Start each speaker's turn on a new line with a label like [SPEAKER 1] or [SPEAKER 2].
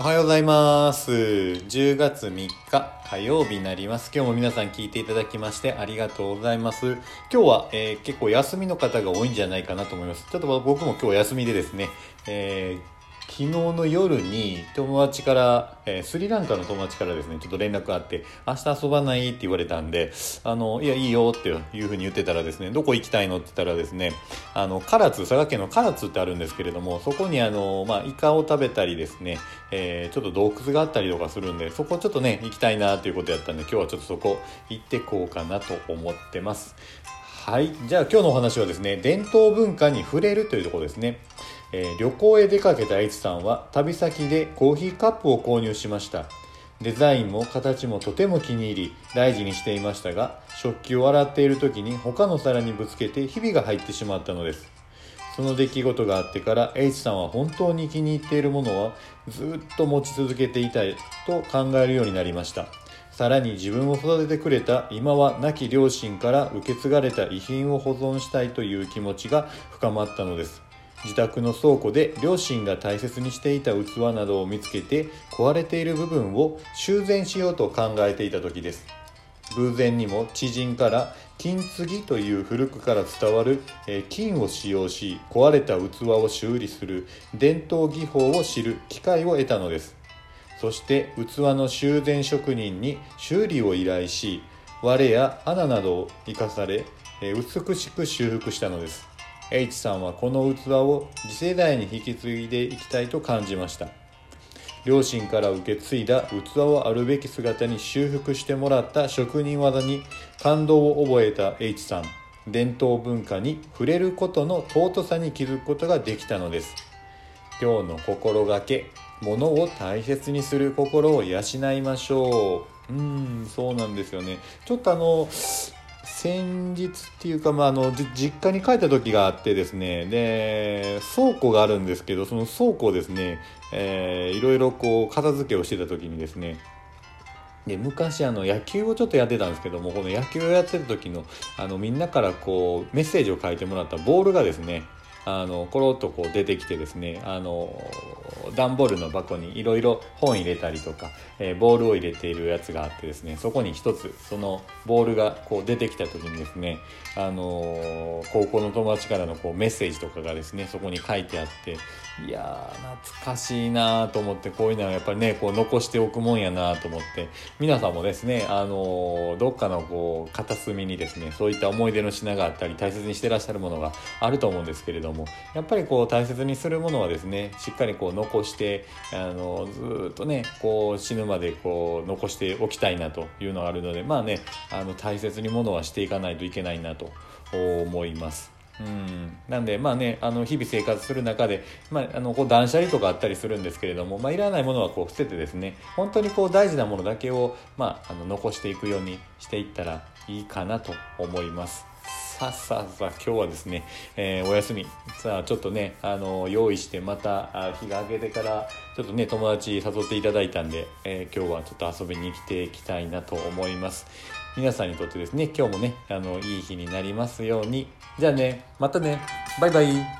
[SPEAKER 1] おはようございます。10月3日火曜日になります。今日も皆さん聞いていただきましてありがとうございます。今日は、えー結構休みの方が多いんじゃないかなと思います。ちょっと僕も今日休みでですね、えー昨日の夜に友達から、えースリランカの友達からですね、ちょっと連絡があって、明日遊ばないって言われたんで、あの、いや、いいよっていうふうに言ってたらですね、どこ行きたいのって言ったらですね、あの、唐津、佐賀県の唐津ってあるんですけれども、そこにあの、まあ、イカを食べたりですね、えーちょっと洞窟があったりとかするんで、そこちょっとね、行きたいなということやったんで、今日はちょっとそこ行ってこうかなと思ってます。はい。じゃあ今日のお話はですね、伝統文化に触れるというところですね。えー旅行へ出かけた H さんは旅先でコーヒーカップを購入しました。デザインも形もとても気に入り大事にしていましたが食器を洗っている時に他の皿にぶつけてひびが入ってしまったのです。その出来事があってから H さんは本当に気に入っているものはずっと持ち続けていたいと考えるようになりました。さらに自分を育ててくれた今は亡き両親から受け継がれた遺品を保存したいという気持ちが深まったのです。自宅の倉庫で両親が大切にしていた器などを見つけて壊れている部分を修繕しようと考えていた時です。偶然にも知人から金継ぎという古くから伝わるえ金を使用し壊れた器を修理する伝統技法を知る機会を得たのです。そして器の修繕職人に修理を依頼し割れや穴などを生かされえ美しく修復したのです。H さんはこの器を次世代に引き継いでいきたいと感じました。両親から受け継いだ器をあるべき姿に修復してもらった職人技に感動を覚えた H さん。伝統文化に触れることの尊さに気づくことができたのです。今日の心がけ物を大切にする心を養いましょう。うーんそうなんですよね。ちょっとあの先日っていうか、まあ、あの実家に帰った時があってですねで倉庫があるんですけどその倉庫をですね、えーいろいろこう片付けをしてた時にですねで昔あの野球をちょっとやってたんですけどもこの野球をやってる時のあのみんなからこうメッセージを書いてもらったボールがですねあのコロッとこう出てきてですねあの段ボールの箱にいろいろ本入れたりとか、えーボールを入れているやつがあってですねそこに一つそのボールがこう出てきた時にですねあの高校の友達からのこうメッセージとかがですねそこに書いてあっていやー懐かしいなと思ってこういうのはやっぱりねこう残しておくもんやなと思って皆さんもですねあのどっかのこう片隅にですねそういった思い出の品があったり大切にしてらっしゃるものがあると思うんですけれどもやっぱりこう大切にするものはですねしっかりこう残してあのずっとねこう死ぬまでこう残しておきたいなというのがあるのでまあねあの大切にものはしていかないといけないなと思います。うん、なんでまあねあの日々生活する中で、まあ、あのこう断捨離とかあったりするんですけれども、まあ、いらないものはこう捨ててですね本当にこう大事なものだけを、まあ、あの残していくようにしていったらいいかなと思います。さあさあさあ今日はですね、えーお休み。さあちょっとねあの用意してまた日が明けてからちょっとね友達誘っていただいたんで、えー今日はちょっと遊びに来ていきたいなと思います。皆さんにとってですね今日もねあのいい日になりますように。じゃあねまたね。バイバイ。